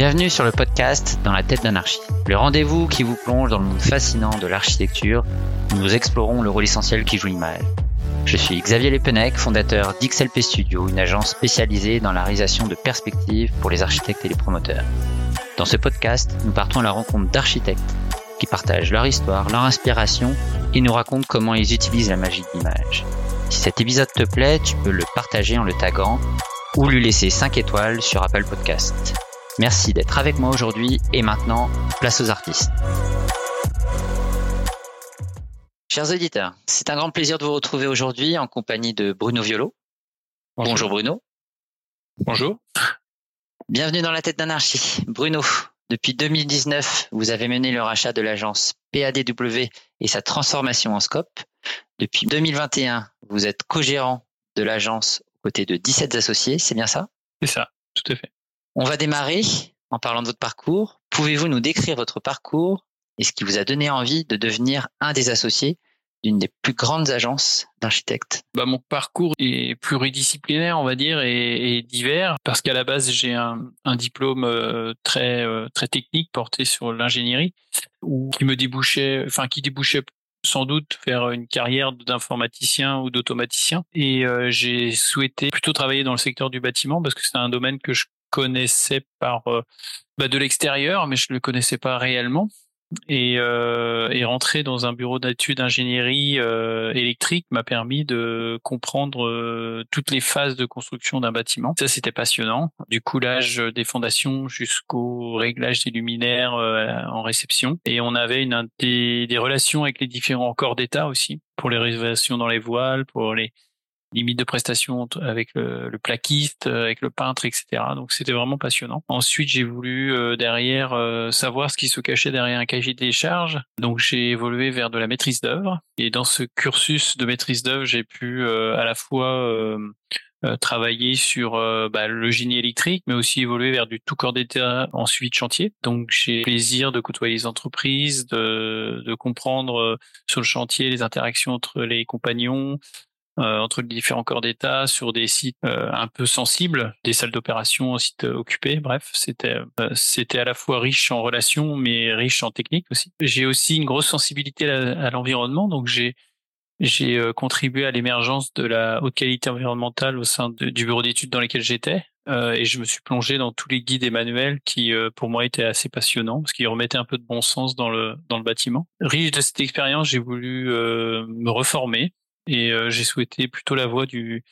Bienvenue sur le podcast Dans la tête d'anarchie, le rendez-vous qui vous plonge dans le monde fascinant de l'architecture où nous explorons le rôle essentiel qui joue l'image. Je suis Xavier Lepenec, fondateur d'XLP Studio, une agence spécialisée dans la réalisation de perspectives pour les architectes et les promoteurs. Dans ce podcast, nous partons à la rencontre d'architectes qui partagent leur histoire, leur inspiration et nous racontent comment ils utilisent la magie de l'image. Si cet épisode te plaît, tu peux le partager en le taguant ou lui laisser 5 étoiles sur Apple Podcast. Merci d'être avec moi aujourd'hui et maintenant, place aux artistes. Chers auditeurs, c'est un grand plaisir de vous retrouver aujourd'hui en compagnie de Bruno Violo. Bonjour, Bruno. Bonjour. Bienvenue dans la tête d'anarchie. Bruno, depuis 2019, vous avez mené le rachat de l'agence PADW et sa transformation en scope. Depuis 2021, vous êtes co-gérant de l'agence aux côtés de 17 associés, c'est bien ça? C'est ça, tout à fait. On va démarrer en parlant de votre parcours. Pouvez-vous nous décrire votre parcours et ce qui vous a donné envie de devenir un des associés d'une des plus grandes agences d'architectes? Bah, Mon parcours est pluridisciplinaire, on va dire, et, divers, parce qu'à la base, j'ai un, diplôme euh, très, euh, très technique porté sur l'ingénierie, qui me débouchait, enfin, qui débouchait sans doute faire une carrière d'informaticien ou d'automaticien. Et euh, j'ai souhaité plutôt travailler dans le secteur du bâtiment parce que c'est un domaine que je connaissais par euh, bah, de l'extérieur, mais je le connaissais pas réellement. Et, euh, et rentrer dans un bureau d'études d'ingénierie euh, électrique m'a permis de comprendre euh, toutes les phases de construction d'un bâtiment. Ça, c'était passionnant. Du coulage des fondations jusqu'au réglage des luminaires en réception. Et on avait une, des, des relations avec les différents corps d'État aussi, pour les réservations dans les voiles, pour les limite de prestation avec le, plaquiste, euh, avec le peintre, etc. Donc c'était vraiment passionnant. Ensuite, j'ai voulu euh, derrière euh, savoir ce qui se cachait derrière un cahier des charges. Donc j'ai évolué vers de la maîtrise d'œuvre. Et dans ce cursus de maîtrise d'œuvre, j'ai pu à la fois travailler sur bah, le génie électrique, mais aussi évoluer vers du tout corps d'état en suivi de chantier. Donc j'ai plaisir de côtoyer les entreprises, de, de comprendre sur le chantier les interactions entre les compagnons, euh, entre les différents corps d'État sur des sites euh, un peu sensibles, des salles d'opération, sites occupés. Bref, c'était euh, c'était à la fois riche en relations, mais riche en technique aussi. J'ai aussi une grosse sensibilité à, l'environnement, donc j'ai j'ai contribué à l'émergence de la haute qualité environnementale au sein du bureau d'études dans lequel j'étais. et je me suis plongé dans tous les guides et manuels qui, pour moi, étaient assez passionnants parce qu'ils remettaient un peu de bon sens dans le dans le bâtiment. Riche de cette expérience, j'ai voulu me reformer et euh, j'ai souhaité plutôt la voie du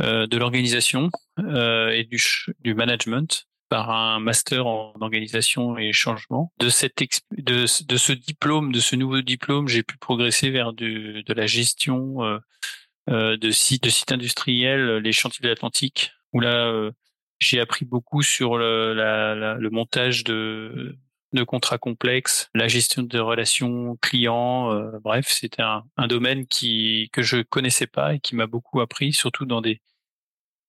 euh, de l'organisation euh, et du, du management par un master en organisation et changement. De, cette de, de ce diplôme, de ce nouveau diplôme, j'ai pu progresser vers du, de la gestion euh, de sites de sites industriels, les chantiers de l'Atlantique, où là j'ai appris beaucoup sur le, la, le montage de de contrats complexes, la gestion de relations clients, euh, bref, c'était un, domaine qui que je connaissais pas et qui m'a beaucoup appris, surtout dans des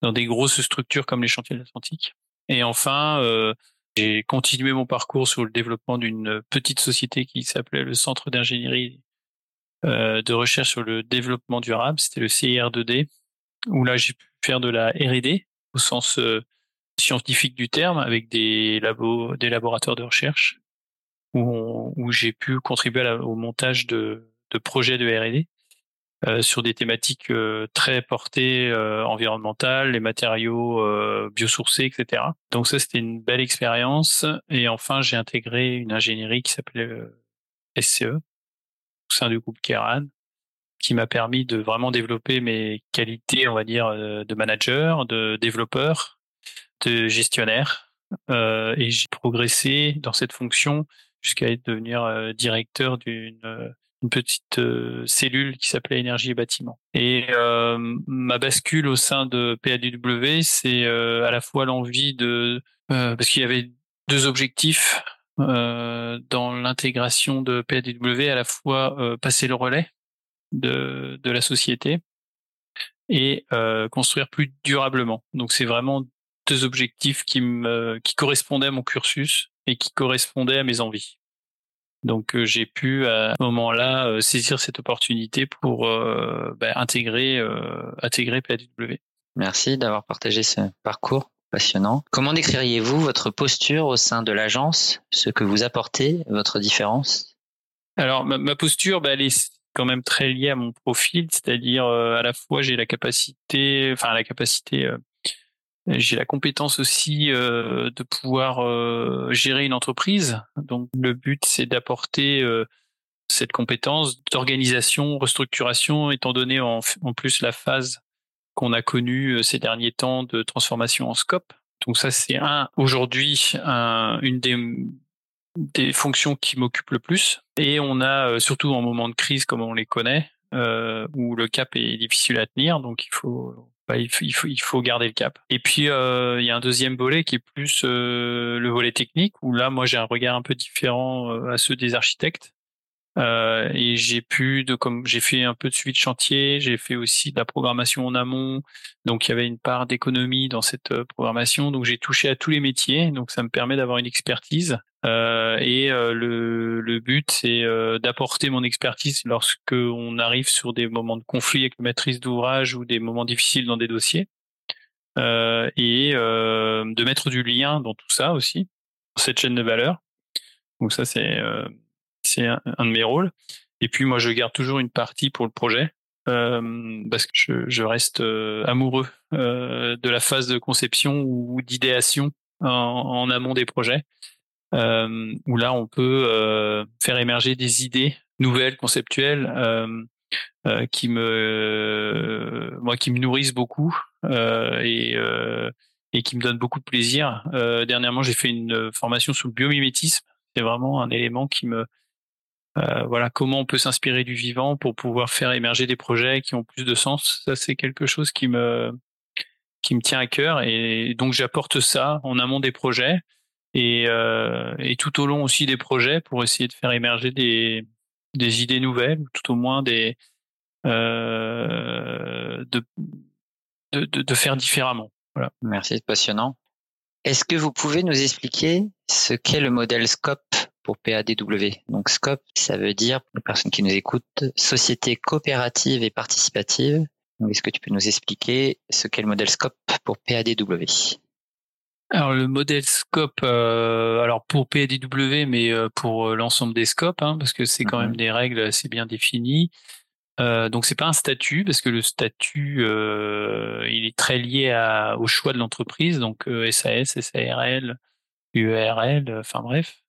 dans des grosses structures comme les chantiers de l'Atlantique. Et enfin, euh, j'ai continué mon parcours sur le développement d'une petite société qui s'appelait le Centre d'ingénierie euh, de recherche sur le développement durable, c'était le CIR2D, où là j'ai pu faire de la R&D au sens scientifique du terme, avec des labos, des laboratoires de recherche, où, j'ai pu contribuer au montage de, projets de R&D euh, sur des thématiques euh, très portées euh, environnementales, les matériaux biosourcés, etc. Donc ça, c'était une belle expérience. Et enfin, j'ai intégré une ingénierie qui s'appelait SCE au sein du groupe Keran qui m'a permis de vraiment développer mes qualités, on va dire, de manager, de développeur, de gestionnaire euh, et j'ai progressé dans cette fonction jusqu'à devenir euh, directeur d'une euh, une petite cellule qui s'appelait énergie et bâtiment. Et ma bascule au sein de PADW, c'est à la fois l'envie de parce qu'il y avait deux objectifs dans l'intégration de PADW, à la fois passer le relais de de la société et construire plus durablement. Donc c'est vraiment deux objectifs qui me qui correspondaient à mon cursus et qui correspondaient à mes envies. Donc euh, j'ai pu à ce moment-là euh, saisir cette opportunité pour euh, bah, intégrer intégrer PAW. Merci d'avoir partagé ce parcours. passionnant. Comment décririez-vous votre posture au sein de l'agence, ce que vous apportez, votre différence? Alors, ma, posture, bah, elle est quand même très liée à mon profil, c'est-à-dire à la fois j'ai la capacité, enfin la capacité, j'ai la compétence aussi euh, de pouvoir gérer une entreprise. Donc le but c'est d'apporter cette compétence d'organisation, restructuration, étant donné en, plus la phase qu'on a connue euh, ces derniers temps de transformation en scope. Donc ça, c'est un aujourd'hui une des, des fonctions qui m'occupe le plus. Et on a euh, surtout en moment de crise, comme on les connaît, euh, où le cap est difficile à tenir, donc il faut il, faut, garder le cap. Et puis euh, il y a un deuxième volet qui est plus euh, le volet technique, où là moi j'ai un regard un peu différent à ceux des architectes. Euh, et j'ai pu comme j'ai fait un peu de suivi de chantier, j'ai fait aussi de la programmation en amont, donc il y avait une part d'économie dans cette euh, programmation, donc j'ai touché à tous les métiers, donc ça me permet d'avoir une expertise. Euh, et le, but c'est d'apporter mon expertise lorsque on arrive sur des moments de conflit avec maîtrise d'ouvrage ou des moments difficiles dans des dossiers, et de mettre du lien dans tout ça aussi, cette chaîne de valeur. Donc ça c'est c'est un, de mes rôles. Et puis moi, je garde toujours une partie pour le projet euh, parce que je, reste euh, amoureux euh, de la phase de conception ou d'idéation en, amont des projets, où là, on peut faire émerger des idées nouvelles, conceptuelles, qui me, moi, qui me nourrissent beaucoup et et qui me donnent beaucoup de plaisir. dernièrement, j'ai fait une formation sur le biomimétisme. C'est vraiment un élément qui me euh, voilà, comment on peut s'inspirer du vivant pour pouvoir faire émerger des projets qui ont plus de sens? Ça, c'est quelque chose qui me tient à cœur et donc j'apporte ça en amont des projets et, euh, et tout au long aussi des projets pour essayer de faire émerger des idées nouvelles, tout au moins des euh, de, faire différemment. Merci, c'est passionnant. Est-ce que vous pouvez nous expliquer ce qu'est le modèle SCOPE pour PADW. Donc SCOPE, ça veut dire, pour les personnes qui nous écoutent, Société coopérative et participative. Est-ce que tu peux nous expliquer ce qu'est le modèle SCOPE pour PADW alors le modèle scope, euh, alors pour PADW, mais euh, pour euh, l'ensemble des scopes, hein, parce que c'est quand même mhm. des règles assez bien définies. Euh, donc c'est pas un statut parce que le statut il est très lié à, au choix de l'entreprise, donc SAS, SARL, UERL, enfin bref.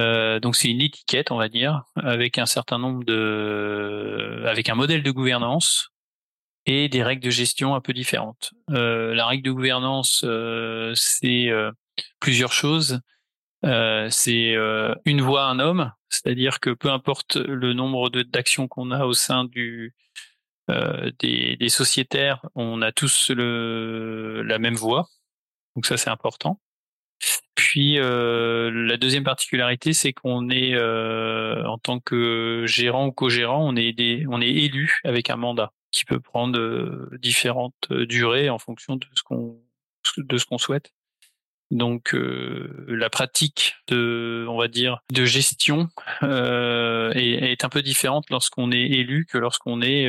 Euh, donc c'est une étiquette, on va dire, avec un certain nombre de, avec un modèle de gouvernance et des règles de gestion un peu différentes. Euh, la règle de gouvernance, euh, c'est plusieurs choses. C'est une voix, un homme, c'est-à-dire que peu importe le nombre d'actions qu'on a au sein du des, des, sociétaires, on a tous le, la même voix. Donc ça c'est important. Puis euh, la deuxième particularité, c'est qu'on est, euh, en tant que gérant ou co-gérant, on est on est élu avec un mandat qui peut prendre euh, différentes durées en fonction de ce qu'on de ce qu'on souhaite. Donc la pratique de, on va dire, de gestion est, est, un peu différente lorsqu'on est élu que lorsqu'on est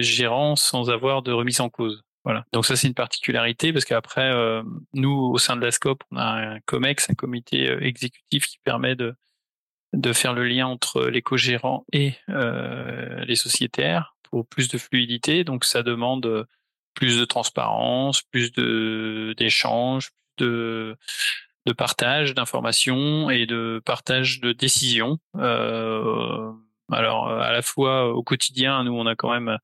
gérant sans avoir de remise en cause. Voilà. Donc ça c'est une particularité parce qu'après euh, nous au sein de la SCOP on a un COMEX, un comité euh, exécutif qui permet de de faire le lien entre les co-gérants et euh, les sociétaires pour plus de fluidité. Donc ça demande plus de transparence, plus de d'échanges, de de partage d'informations et de partage de décisions. Euh, alors à la fois au quotidien, nous on a quand même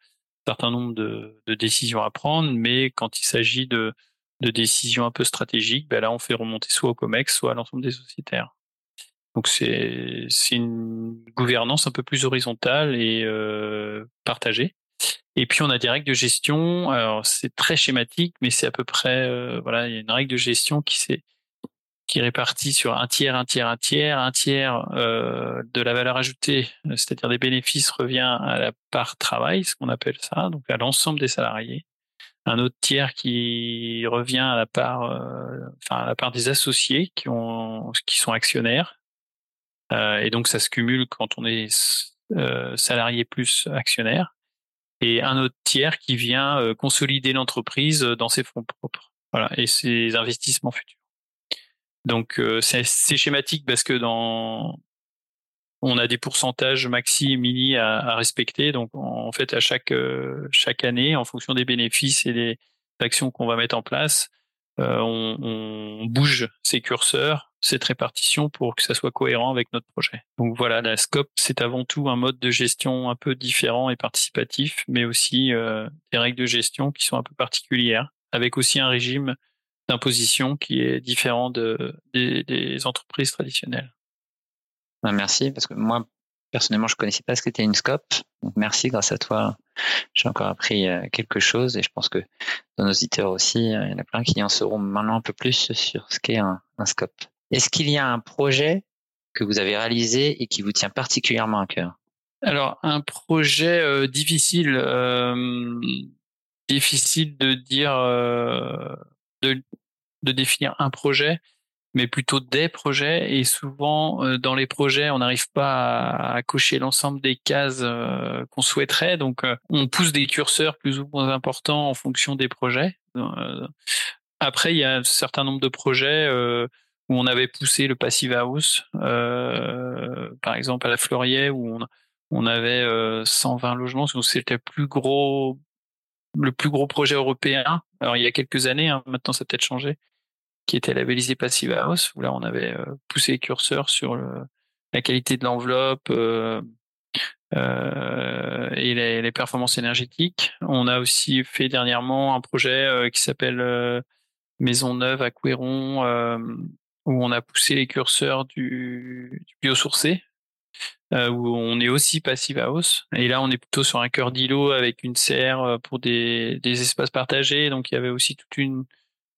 certain nombre de, décisions à prendre, mais quand il s'agit de, de, décisions un peu stratégiques, ben là, on fait remonter soit au COMEX, soit à l'ensemble des sociétaires. Donc c'est une gouvernance un peu plus horizontale et euh, partagée. Et puis on a des règles de gestion. Alors c'est très schématique, mais c'est à peu près euh, voilà, il y a une règle de gestion qui s'est qui est réparti sur un tiers, un tiers, un tiers, un tiers euh, de la valeur ajoutée, c'est-à-dire des bénéfices, revient à la part travail, ce qu'on appelle ça, donc à l'ensemble des salariés. Un autre tiers qui revient à la part, euh, enfin à la part des associés qui ont, qui sont actionnaires. Euh, et donc ça se cumule quand on est euh, salarié plus actionnaire. Et un autre tiers qui vient euh, consolider l'entreprise dans ses fonds propres. voilà, et ses investissements futurs. Donc c'est schématique parce que dans on a des pourcentages maxi et mini à, à respecter. Donc en fait à chaque chaque année, en fonction des bénéfices et des actions qu'on va mettre en place, on, on, bouge ces curseurs, cette répartition pour que ça soit cohérent avec notre projet. Donc voilà, la scope c'est avant tout un mode de gestion un peu différent et participatif, mais aussi des règles de gestion qui sont un peu particulières, avec aussi un régime d'imposition qui est différent de, des, entreprises traditionnelles. Ben, merci, parce que moi, personnellement, je connaissais pas ce qu'était une scope. Donc, merci, grâce à toi, j'ai encore appris euh, quelque chose et je pense que dans nos auditeurs aussi, euh, il y en a plein qui en sauront maintenant un peu plus sur ce qu'est un, scope. Est-ce qu'il y a un projet que vous avez réalisé et qui vous tient particulièrement à cœur? Alors, un projet euh, difficile, difficile de dire, de de définir un projet, mais plutôt des projets. Et souvent, euh, dans les projets, on n'arrive pas à, cocher l'ensemble des cases euh, qu'on souhaiterait. Donc, euh, on pousse des curseurs plus ou moins importants en fonction des projets. après, il y a un certain nombre de projets où on avait poussé le passive house, par exemple à la Fleurier, où on, avait 120 logements. C'était le plus gros le plus gros projet européen. Alors il y a quelques années, hein, maintenant ça a peut-être changé, qui était labellisé Passive House, où là on avait euh, poussé les curseurs sur la qualité de l'enveloppe euh, euh, et les, performances énergétiques. On a aussi fait dernièrement un projet qui s'appelle Maison Neuve à Couéron, où on a poussé les curseurs du, du biosourcé, où on est aussi Passive House. Et là, on est plutôt sur un cœur d'îlot avec une serre pour des espaces partagés. Donc, il y avait aussi toute une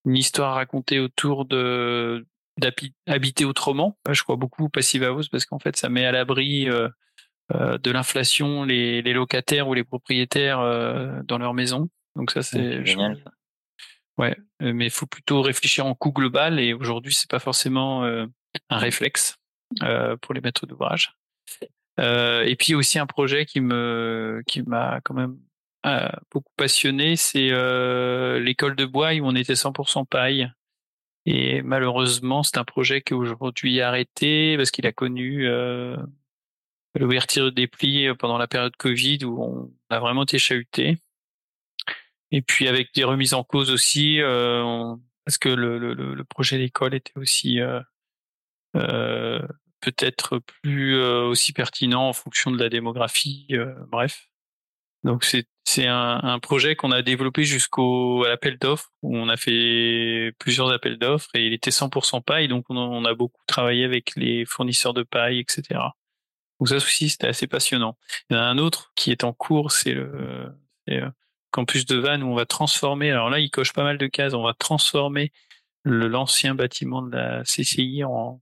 une histoire racontée autour de d'habiter autrement. Je crois beaucoup Passive House parce qu'en fait, ça met à l'abri euh, euh, de l'inflation les, les, locataires ou les propriétaires euh, dans leur maison. Donc ça, c'est génial. Ouais, mais il faut plutôt réfléchir en coût global et aujourd'hui, c'est pas forcément un réflexe pour les maîtres d'ouvrage. et puis aussi un projet qui me qui m'a quand même beaucoup passionné, c'est euh, l'école de bois où on était 100% paille. Et malheureusement, c'est un projet qui aujourd'hui arrêté parce qu'il a connu euh, l'ouverture des plis pendant la période Covid où on a vraiment été chahuté. Et puis avec des remises en cause aussi, euh, parce que le, le, projet d'école était aussi euh, euh, peut-être plus aussi pertinent en fonction de la démographie. bref. Donc c'est c'est un, projet qu'on a développé jusqu'au l'appel d'offres où on a fait plusieurs appels d'offres et il était 100% paille donc on, a beaucoup travaillé avec les fournisseurs de paille etc. Donc ça aussi c'était assez passionnant. Il y en a un autre qui est en cours c'est le euh, campus de Vannes où on va transformer alors là il coche pas mal de cases on va transformer l'ancien bâtiment de la CCI en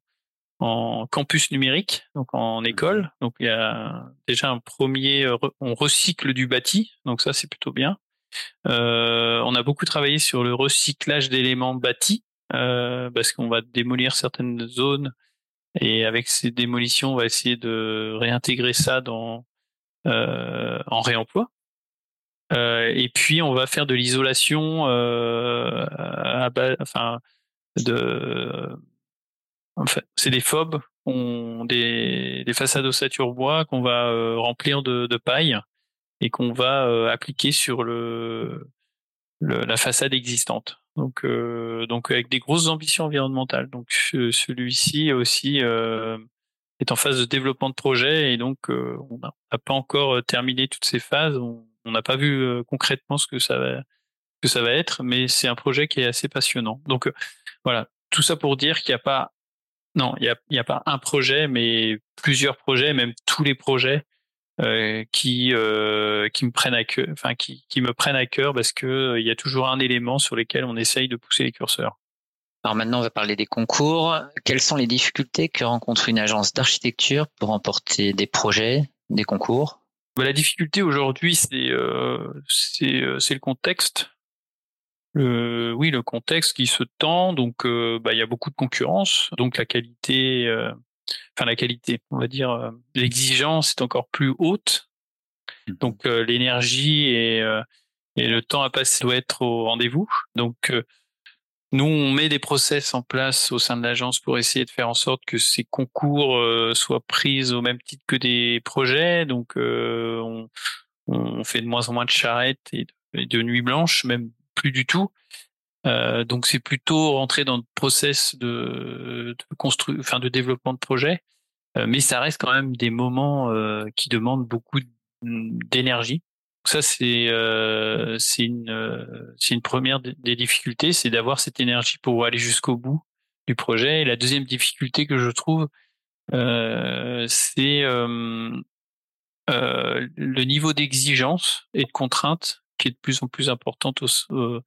en campus numérique, donc en école. Donc il y a déjà un premier, euh, on recycle du bâti, donc ça c'est plutôt bien. Euh, on a beaucoup travaillé sur le recyclage d'éléments bâtis, euh, parce qu'on va démolir certaines zones et avec ces démolitions, on va essayer de réintégrer ça dans euh, en réemploi. Euh, et puis on va faire de l'isolation, euh, enfin de fait, c'est des on, des, des façades ossature bois qu'on va euh, remplir de, de, paille et qu'on va euh, appliquer sur la façade existante. Donc, euh, donc avec des grosses ambitions environnementales. Donc celui-ci aussi est en phase de développement de projet et donc on n'a pas encore terminé toutes ces phases. On n'a pas vu concrètement ce que ça va être, mais c'est un projet qui est assez passionnant. Donc voilà, tout ça pour dire qu'il n'y a pas non, il n'y a, y a pas un projet, mais plusieurs projets, même tous les projets euh, qui euh, qui me prennent à cœur, enfin qui, qui me prennent à cœur parce que euh, il y a toujours un élément sur lequel on essaye de pousser les curseurs. Alors maintenant, on va parler des concours. Quelles sont les difficultés que rencontre une agence d'architecture pour remporter des projets, des concours? Bah, La difficulté aujourd'hui, c'est euh, c'est euh, le contexte le, oui, le contexte qui se tend, donc euh, bah, il y a beaucoup de concurrence, donc la qualité, euh, enfin la qualité, on va dire, euh, l'exigence est encore plus haute, mmh. donc l'énergie et, et le temps à passer doit être au rendez-vous. Donc nous, on met des process en place au sein de l'agence pour essayer de faire en sorte que ces concours soient pris au même titre que des projets. Donc, on, on, fait de moins en moins de charrettes et de, nuits blanches, même plus du tout. donc, c'est plutôt rentrer dans le process de, de enfin de développement de projet, mais ça reste quand même des moments qui demandent beaucoup d'énergie ça, c'est euh, une euh, c'est une première des difficultés, c'est d'avoir cette énergie pour aller jusqu'au bout du projet. Et la deuxième difficulté que je trouve, euh, c'est euh, euh, le niveau d'exigence et de contrainte qui est de plus en plus importante au,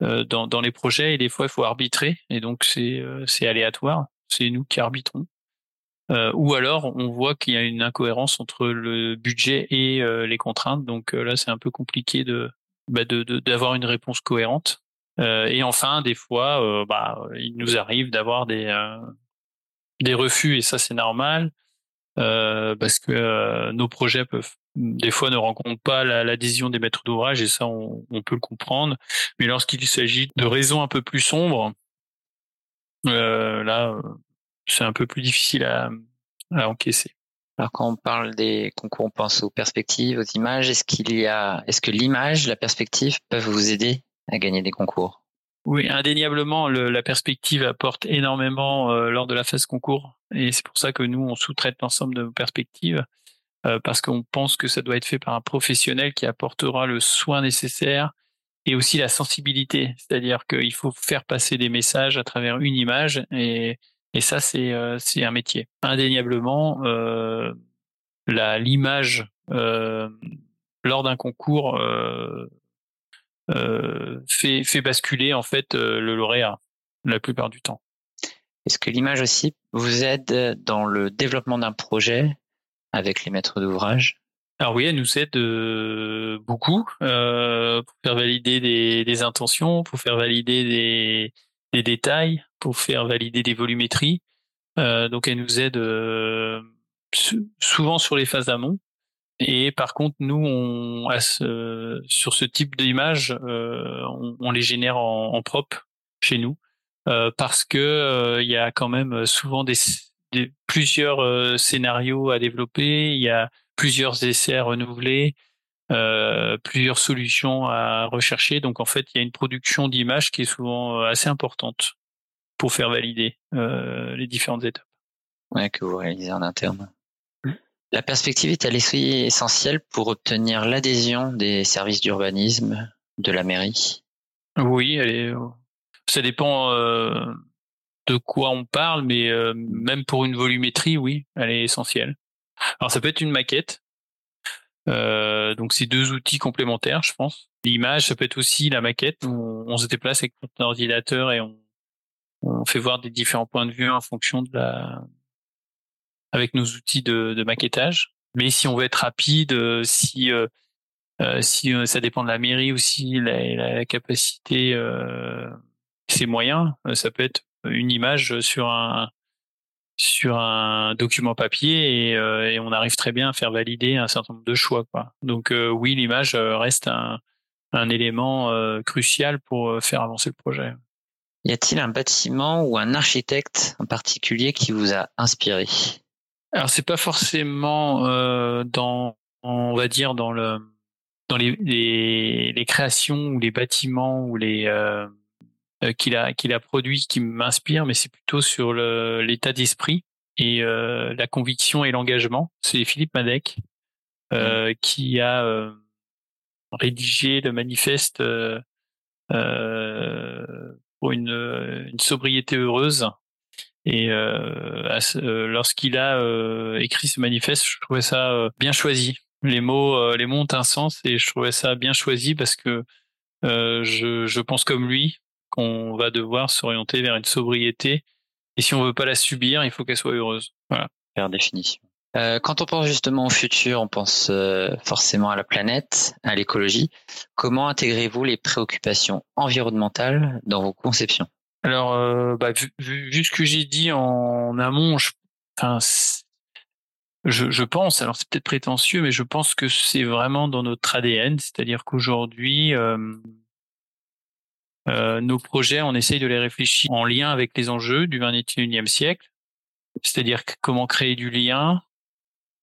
dans, dans les projets. Et des fois, il faut arbitrer, et donc c'est c'est aléatoire. C'est nous qui arbitrons. Euh, ou alors on voit qu'il y a une incohérence entre le budget et euh, les contraintes. Donc euh, là, c'est un peu compliqué de bah, d'avoir une réponse cohérente. et enfin, des fois, bah, il nous arrive d'avoir des des refus et ça c'est normal parce que nos projets peuvent des fois ne rencontrent pas l'adhésion des maîtres d'ouvrage et ça on, on, peut le comprendre. Mais lorsqu'il s'agit de raisons un peu plus sombres, là c'est un peu plus difficile à, encaisser. Alors quand on parle des concours, on pense aux perspectives, aux images. Est-ce qu'il y a, est-ce que l'image, la perspective peuvent vous aider à gagner des concours? Oui, indéniablement, la perspective apporte énormément euh, lors de la phase concours, et c'est pour ça que nous on sous-traite l'ensemble de nos perspectives euh, parce qu'on pense que ça doit être fait par un professionnel qui apportera le soin nécessaire et aussi la sensibilité, c'est-à-dire qu'il faut faire passer des messages à travers une image et ça, c'est euh, c'est un métier. Indéniablement, euh, l'image lors d'un concours fait fait basculer en fait le lauréat la plupart du temps. Est-ce que l'image aussi vous aide dans le développement d'un projet avec les maîtres d'ouvrage alors oui, elle nous aide beaucoup euh, pour faire valider des, intentions, pour faire valider des, détails pour faire valider des volumétries. Euh, donc elle nous aide euh, souvent sur les phases amont. Et par contre, nous, on, sur ce type d'image, euh, on, les génère en, en propre chez nous euh, parce que euh, il y a quand même souvent des, plusieurs scénarios à développer. Il y a plusieurs essais à renouveler. Euh, plusieurs solutions à rechercher. Donc en fait, il y a une production d'images qui est souvent euh, assez importante pour faire valider euh, les différentes étapes. Ouais, que vous réalisez en interne. Mmh. La perspective est elle essentielle pour obtenir l'adhésion des services d'urbanisme de la mairie? Oui, elle est. Ça dépend euh, de quoi on parle, mais euh, même pour une volumétrie, oui, elle est essentielle. Alors ça peut être une maquette, euh, donc c'est deux outils complémentaires, je pense. L'image, ça peut être aussi la maquette. On, se déplace avec notre ordinateur et on, on, fait voir des différents points de vue en fonction de la, avec nos outils de, de maquettage. Mais si on veut être rapide, euh, si euh, euh, si ça dépend de la mairie ou si la, la capacité, euh, ses moyens, ça peut être une image sur un sur un document papier et, euh, et, on arrive très bien à faire valider un certain nombre de choix. Quoi. Donc euh, oui, l'image euh, reste un, un élément crucial pour faire avancer le projet. Y a-t-il un bâtiment ou un architecte en particulier qui vous a inspiré? Alors c'est pas forcément dans, on va dire dans le dans les, les, les créations ou les bâtiments ou les qu'il a qu'il a produit qui m'inspire, mais c'est plutôt sur l'état d'esprit et euh, la conviction et l'engagement. C'est Philippe Madec euh, mmh. qui a euh, rédigé le manifeste euh, pour une, une, sobriété heureuse. Et lorsqu'il a écrit ce manifeste, je trouvais ça bien choisi. Les mots, les mots ont un sens et je trouvais ça bien choisi parce que je, je pense comme lui qu'on va devoir s'orienter vers une sobriété. Et si on veut pas la subir, il faut qu'elle soit heureuse. Voilà. Par définition. Euh, quand on pense justement au futur, on pense euh, forcément à la planète, à l'écologie. Comment intégrez-vous les préoccupations environnementales dans vos conceptions? Alors, euh, bah, vu, vu, ce que j'ai dit en amont, je, enfin, je, je, pense, alors c'est peut-être prétentieux, mais je pense que c'est vraiment dans notre ADN, c'est-à-dire qu'aujourd'hui, Euh, nos projets, on essaye de les réfléchir en lien avec les enjeux du 21e siècle, c'est-à-dire comment créer du lien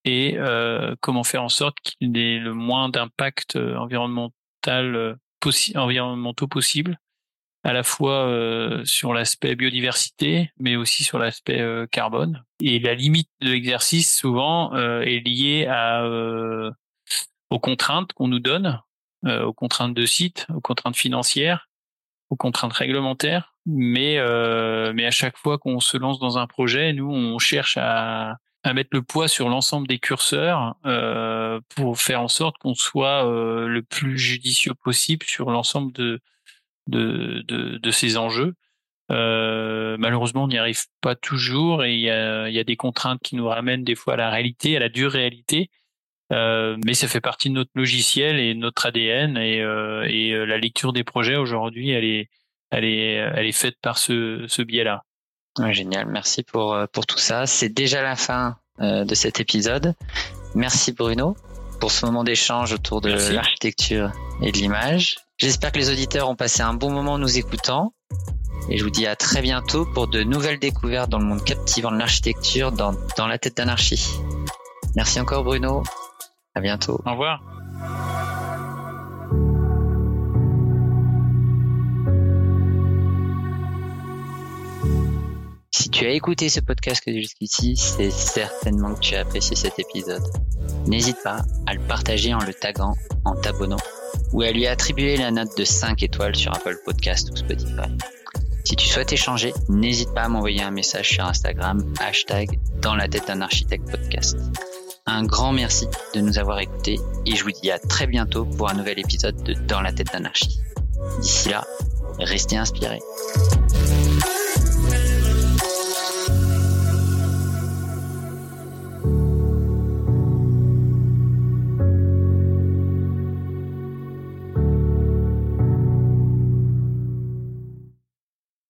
et euh, comment faire en sorte qu'il ait le moins d'impact euh, environnemental possi environnementaux possible, à la fois sur l'aspect biodiversité, mais aussi sur l'aspect carbone. Et la limite de l'exercice, souvent, est liée aux contraintes qu'on nous donne, aux contraintes de site, aux contraintes financières, aux contraintes réglementaires, mais euh, mais à chaque fois qu'on se lance dans un projet, nous on cherche à, mettre le poids sur l'ensemble des curseurs euh, pour faire en sorte qu'on soit euh, le plus judicieux possible sur l'ensemble de, ces enjeux. Malheureusement, on n'y arrive pas toujours et il y a des contraintes qui nous ramènent des fois à la réalité, à la dure réalité. Euh, mais ça fait partie de notre logiciel et notre ADN et, euh, et euh, la lecture des projets aujourd'hui, elle est, elle est, elle est faite par ce, ce biais-là. Ouais, génial, merci pour pour tout ça. C'est déjà la fin de cet épisode. Merci Bruno pour ce moment d'échange autour de l'architecture et de l'image. J'espère que les auditeurs ont passé un bon moment en nous écoutant. Et je vous dis à très bientôt pour de nouvelles découvertes dans le monde captivant de l'architecture dans, dans la tête d'anarchie. Merci encore Bruno. À bientôt. Au revoir. Si tu as écouté ce podcast jusqu'ici, c'est certainement que tu as apprécié cet épisode. N'hésite pas à le partager en le taguant, en t'abonnant ou à lui attribuer la note de 5 étoiles sur Apple Podcast ou Spotify. Si tu souhaites échanger, n'hésite pas à m'envoyer un message sur Instagram, hashtag dans la tête d'un architecte podcast. Un grand merci de nous avoir écoutés et je vous dis à très bientôt pour un nouvel épisode de Dans la tête d'anarchie. D'ici là, restez inspirés.